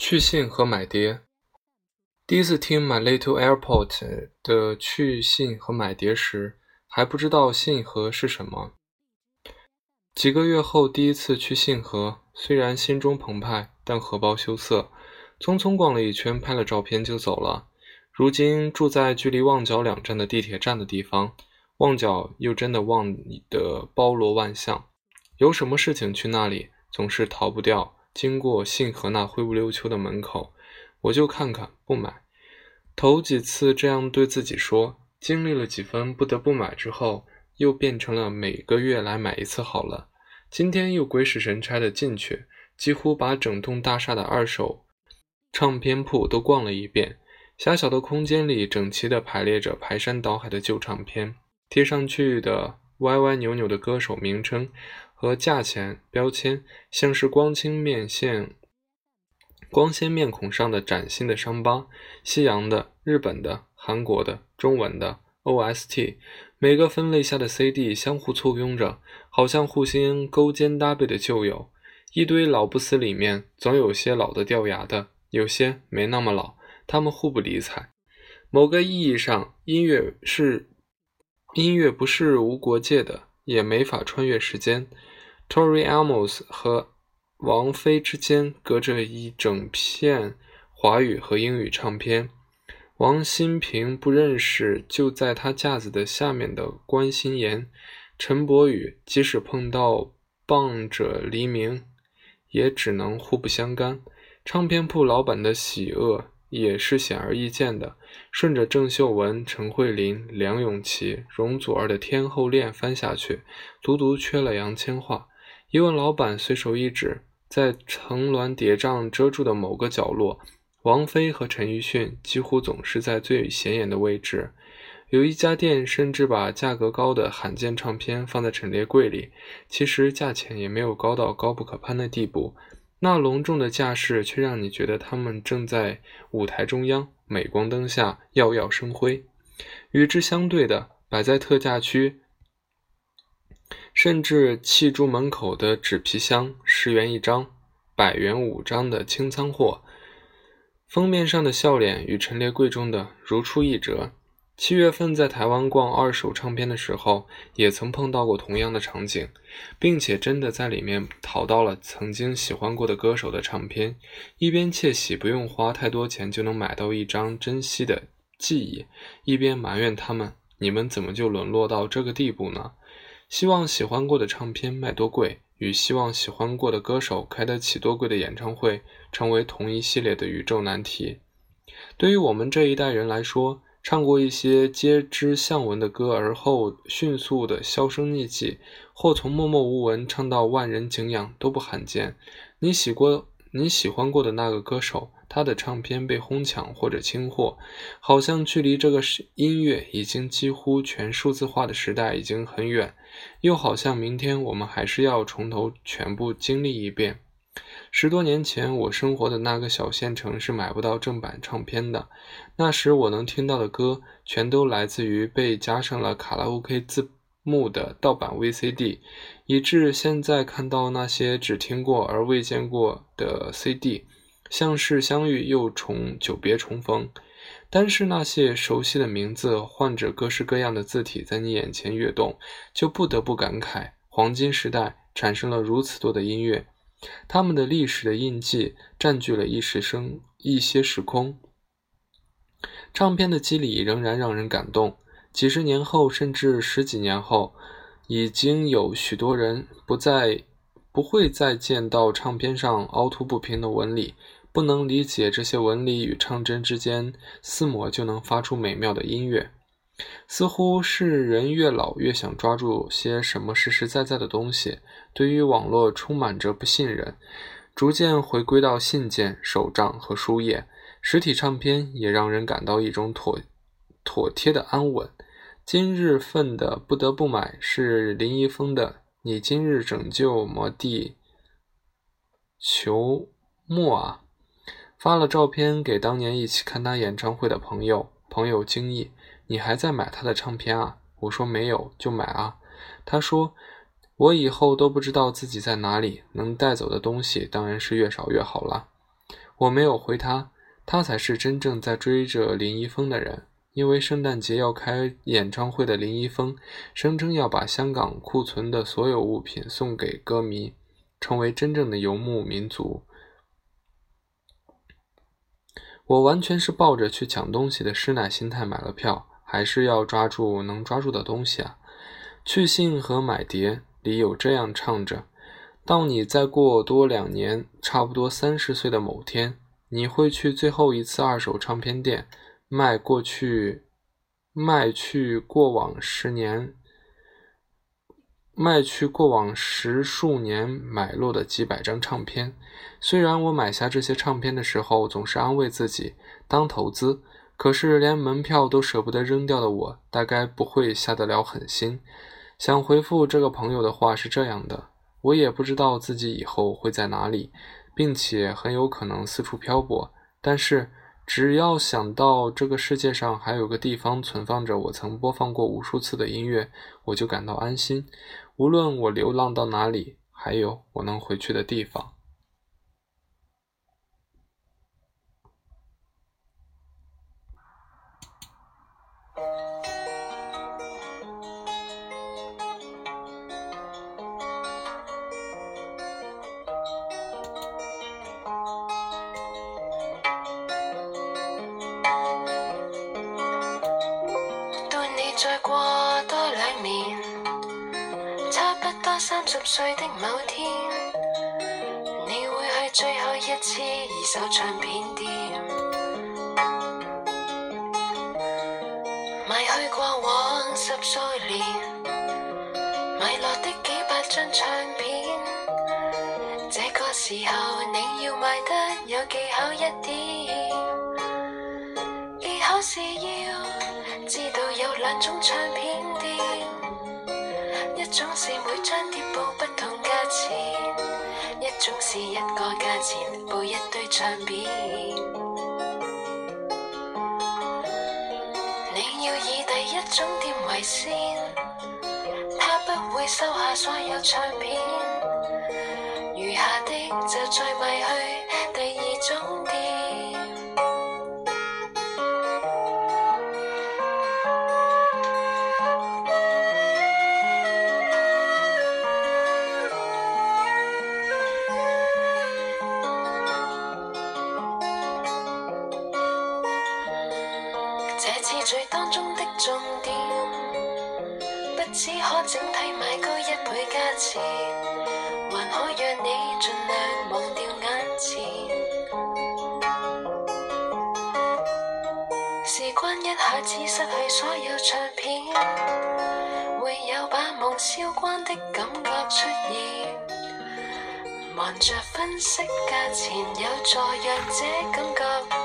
去信和买碟。第一次听《My Little Airport》的去信和买碟时，还不知道信和是什么。几个月后，第一次去信和，虽然心中澎湃，但荷包羞涩，匆匆逛了一圈，拍了照片就走了。如今住在距离旺角两站的地铁站的地方，旺角又真的旺的包罗万象，有什么事情去那里，总是逃不掉。经过信和那灰不溜秋的门口，我就看看不买。头几次这样对自己说，经历了几分不得不买之后，又变成了每个月来买一次好了。今天又鬼使神差的进去，几乎把整栋大厦的二手唱片铺都逛了一遍。狭小的空间里，整齐地排列着排山倒海的旧唱片，贴上去的歪歪扭扭的歌手名称。和价钱标签，像是光清面线、光鲜面孔上的崭新的伤疤。西洋的、日本的、韩国的、中文的 OST，每个分类下的 CD 相互簇拥着，好像互相勾肩搭背的旧友。一堆老不死里面，总有些老的掉牙的，有些没那么老，他们互不理睬。某个意义上，音乐是音乐，不是无国界的，也没法穿越时间。Tori Amos 和王菲之间隔着一整片华语和英语唱片。王心平不认识就在他架子的下面的关心妍。陈柏宇即使碰到棒着黎明，也只能互不相干。唱片铺老板的喜恶也是显而易见的。顺着郑秀文、陈慧琳、梁咏琪、容祖儿的天后链翻下去，足足缺了杨千嬅。一问老板，随手一指，在层峦叠嶂遮住的某个角落，王菲和陈奕迅几乎总是在最显眼的位置。有一家店甚至把价格高的罕见唱片放在陈列柜里，其实价钱也没有高到高不可攀的地步，那隆重的架势却让你觉得他们正在舞台中央，镁光灯下耀耀生辉。与之相对的，摆在特价区。甚至砌住门口的纸皮箱，十元一张，百元五张的清仓货，封面上的笑脸与陈列柜中的如出一辙。七月份在台湾逛二手唱片的时候，也曾碰到过同样的场景，并且真的在里面淘到了曾经喜欢过的歌手的唱片，一边窃喜不用花太多钱就能买到一张珍惜的记忆，一边埋怨他们：你们怎么就沦落到这个地步呢？希望喜欢过的唱片卖多贵，与希望喜欢过的歌手开得起多贵的演唱会，成为同一系列的宇宙难题。对于我们这一代人来说，唱过一些皆知向闻的歌，而后迅速的销声匿迹，或从默默无闻唱到万人敬仰，都不罕见。你喜过你喜欢过的那个歌手。他的唱片被哄抢或者清货，好像距离这个音乐已经几乎全数字化的时代已经很远，又好像明天我们还是要从头全部经历一遍。十多年前，我生活的那个小县城是买不到正版唱片的，那时我能听到的歌全都来自于被加上了卡拉 OK 字幕的盗版 VCD，以致现在看到那些只听过而未见过的 CD。像是相遇又重久别重逢，单是那些熟悉的名字，换着各式各样的字体在你眼前跃动，就不得不感慨：黄金时代产生了如此多的音乐，他们的历史的印记占据了一时生一些时空。唱片的机理仍然让人感动。几十年后，甚至十几年后，已经有许多人不再不会再见到唱片上凹凸不平的纹理。不能理解这些纹理与唱针之间撕磨就能发出美妙的音乐，似乎是人越老越想抓住些什么实实在在的东西。对于网络充满着不信任，逐渐回归到信件、手账和书页。实体唱片也让人感到一种妥妥帖的安稳。今日份的不得不买是林一峰的《你今日拯救魔地球末啊》。发了照片给当年一起看他演唱会的朋友，朋友惊异：“你还在买他的唱片啊？”我说：“没有，就买啊。”他说：“我以后都不知道自己在哪里，能带走的东西当然是越少越好了。”我没有回他，他才是真正在追着林一峰的人。因为圣诞节要开演唱会的林一峰，声称要把香港库存的所有物品送给歌迷，成为真正的游牧民族。我完全是抱着去抢东西的师奶心态买了票，还是要抓住能抓住的东西啊！去信和买碟里有这样唱着：到你再过多两年，差不多三十岁的某天，你会去最后一次二手唱片店。卖过去，卖去过往十年，卖去过往十数年买落的几百张唱片。虽然我买下这些唱片的时候，总是安慰自己当投资，可是连门票都舍不得扔掉的我，大概不会下得了狠心。想回复这个朋友的话是这样的：我也不知道自己以后会在哪里，并且很有可能四处漂泊，但是。只要想到这个世界上还有个地方存放着我曾播放过无数次的音乐，我就感到安心。无论我流浪到哪里，还有我能回去的地方。再过多两年，差不多三十岁的某天，你会去最后一次二手唱片店，买去过往十数年买落的几百张唱片。这个时候你要卖得有技巧一点，唱片店，一种是每张碟报不同价钱，一种是一个价钱报一堆唱片。你要以第一种店为先，他不会收下所有唱片，余下的就再卖去次序当中的重点，不只可整体买高一倍价钱，还可让你尽量忘掉眼前。事关一下子失去所有唱片，会有把梦烧光的感觉出现。忙着分析价钱，有助让这感觉。